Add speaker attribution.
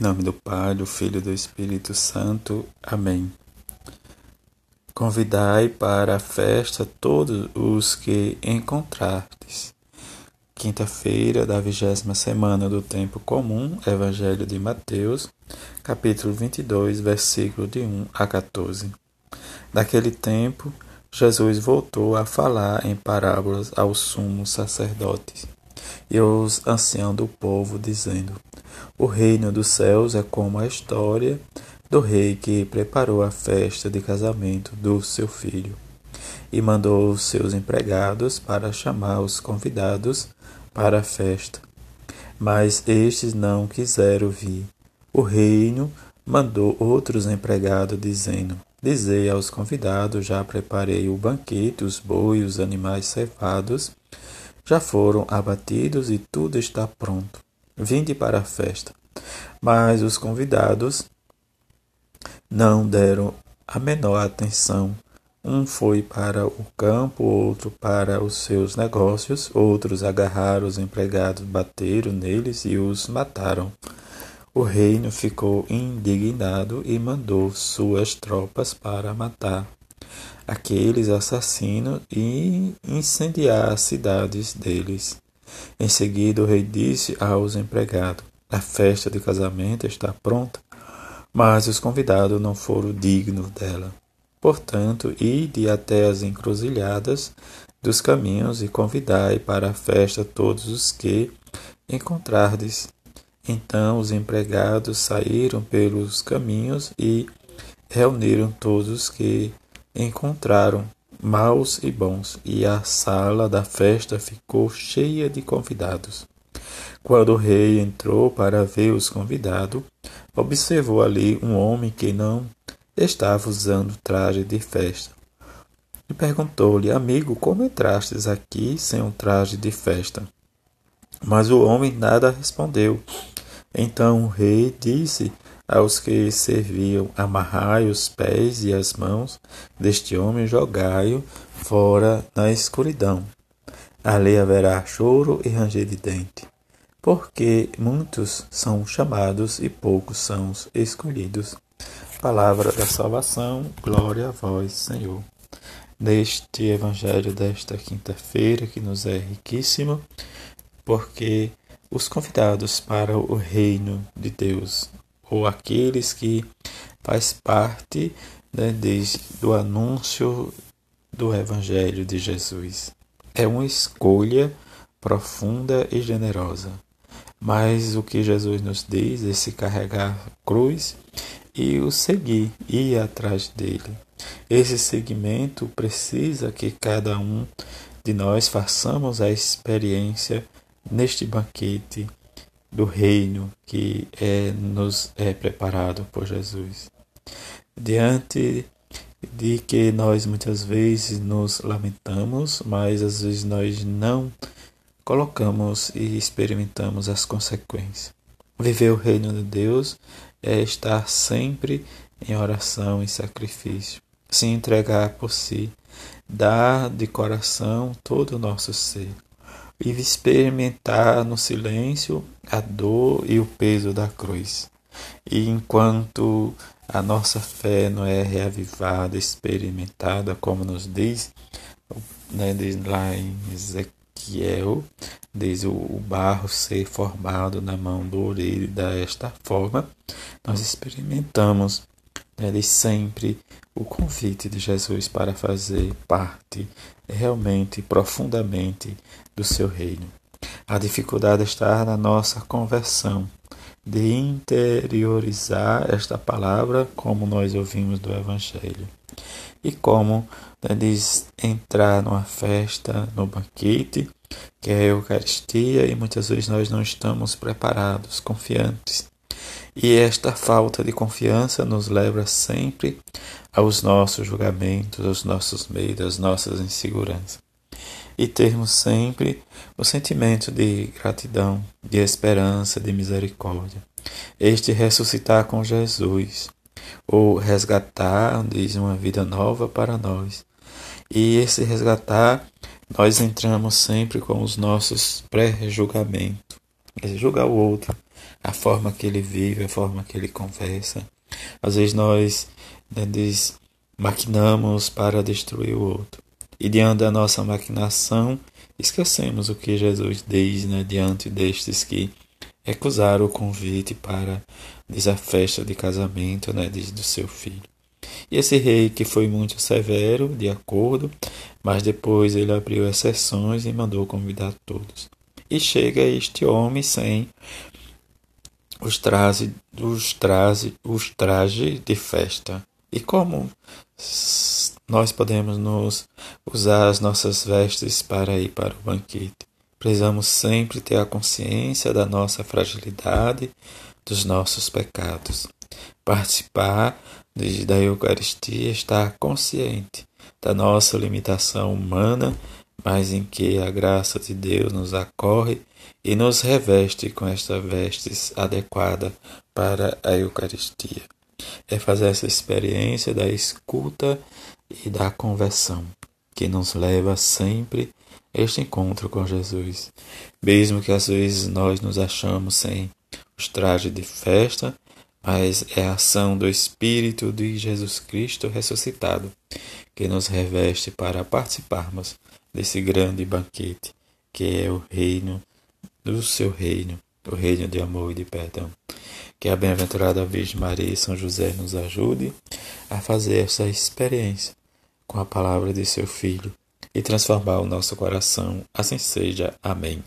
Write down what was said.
Speaker 1: Em nome do Pai, do Filho e do Espírito Santo. Amém. Convidai para a festa todos os que encontrardes. Quinta-feira da vigésima semana do tempo comum, Evangelho de Mateus, capítulo 22, versículo de 1 a 14. Daquele tempo, Jesus voltou a falar em parábolas aos sumos sacerdotes e aos anciãos do povo, dizendo: O reino dos céus é como a história do rei que preparou a festa de casamento do seu filho e mandou os seus empregados para chamar os convidados para a festa. Mas estes não quiseram vir. O reino mandou outros empregados, dizendo: Dizei aos convidados: Já preparei o banquete, os bois, os animais cevados já foram abatidos e tudo está pronto. Vinde para a festa. Mas os convidados não deram a menor atenção. Um foi para o campo, outro para os seus negócios, outros agarraram os empregados, bateram neles e os mataram. O reino ficou indignado e mandou suas tropas para matar aqueles assassinos e incendiar as cidades deles. Em seguida, o rei disse aos empregados: A festa de casamento está pronta, mas os convidados não foram dignos dela. Portanto, ide até as encruzilhadas dos caminhos e convidai para a festa todos os que encontrardes. Então os empregados saíram pelos caminhos e reuniram todos os que encontraram maus e bons, e a sala da festa ficou cheia de convidados. Quando o rei entrou para ver os convidados, observou ali um homem que não estava usando traje de festa. E perguntou-lhe, amigo, como entrastes aqui sem um traje de festa? Mas o homem nada respondeu. Então o rei disse aos que serviam, amarrai os pés e as mãos deste homem, jogai-o fora na escuridão. Ali haverá choro e ranger de dente, porque muitos são chamados e poucos são escolhidos. Palavra da salvação, glória a vós, Senhor. Neste evangelho desta quinta-feira, que nos é riquíssimo, porque os convidados para o reino de Deus, ou aqueles que faz parte né, desde do anúncio do Evangelho de Jesus. É uma escolha profunda e generosa. Mas o que Jesus nos diz é se carregar a cruz e o seguir, ir atrás dele. Esse seguimento precisa que cada um de nós façamos a experiência neste banquete do reino que é, nos é preparado por Jesus. Diante de que nós muitas vezes nos lamentamos, mas às vezes nós não colocamos e experimentamos as consequências. Viver o reino de Deus é estar sempre em oração e sacrifício, se entregar por si, dar de coração todo o nosso ser e experimentar no silêncio a dor e o peso da cruz. E enquanto a nossa fé não é reavivada, experimentada, como nos diz, né, diz lá em Ezequiel, diz o, o barro ser formado na mão do orelho desta forma, nós experimentamos de sempre o convite de Jesus para fazer parte realmente, profundamente do seu reino. A dificuldade está na nossa conversão, de interiorizar esta palavra como nós ouvimos do Evangelho. E como né, diz entrar numa festa, no banquete, que é a Eucaristia, e muitas vezes nós não estamos preparados, confiantes. E esta falta de confiança nos leva sempre aos nossos julgamentos, aos nossos medos, às nossas inseguranças. E termos sempre o sentimento de gratidão, de esperança, de misericórdia. Este ressuscitar com Jesus, ou resgatar, diz, uma vida nova para nós. E esse resgatar, nós entramos sempre com os nossos pré-julgamentos. Julgar o outro a forma que ele vive, a forma que ele conversa. Às vezes nós né, maquinamos para destruir o outro. E diante da nossa maquinação, esquecemos o que Jesus diz né, diante destes que recusaram o convite para a festa de casamento né, do seu filho. E esse rei que foi muito severo, de acordo, mas depois ele abriu exceções e mandou convidar todos. E chega este homem sem os trajes, os trajes, os trajes de festa. E como nós podemos nos usar as nossas vestes para ir para o banquete? Precisamos sempre ter a consciência da nossa fragilidade, dos nossos pecados. Participar da Eucaristia estar consciente da nossa limitação humana, mas em que a graça de Deus nos acorre e nos reveste com esta vestes adequada para a Eucaristia. É fazer essa experiência da escuta e da conversão que nos leva sempre a este encontro com Jesus. Mesmo que às vezes nós nos achamos sem os trajes de festa, mas é a ação do Espírito de Jesus Cristo ressuscitado que nos reveste para participarmos desse grande banquete que é o reino do seu reino, o reino de amor e de perdão. Que a bem-aventurada Virgem Maria e São José nos ajude a fazer essa experiência com a palavra de seu Filho e transformar o nosso coração. Assim seja. Amém.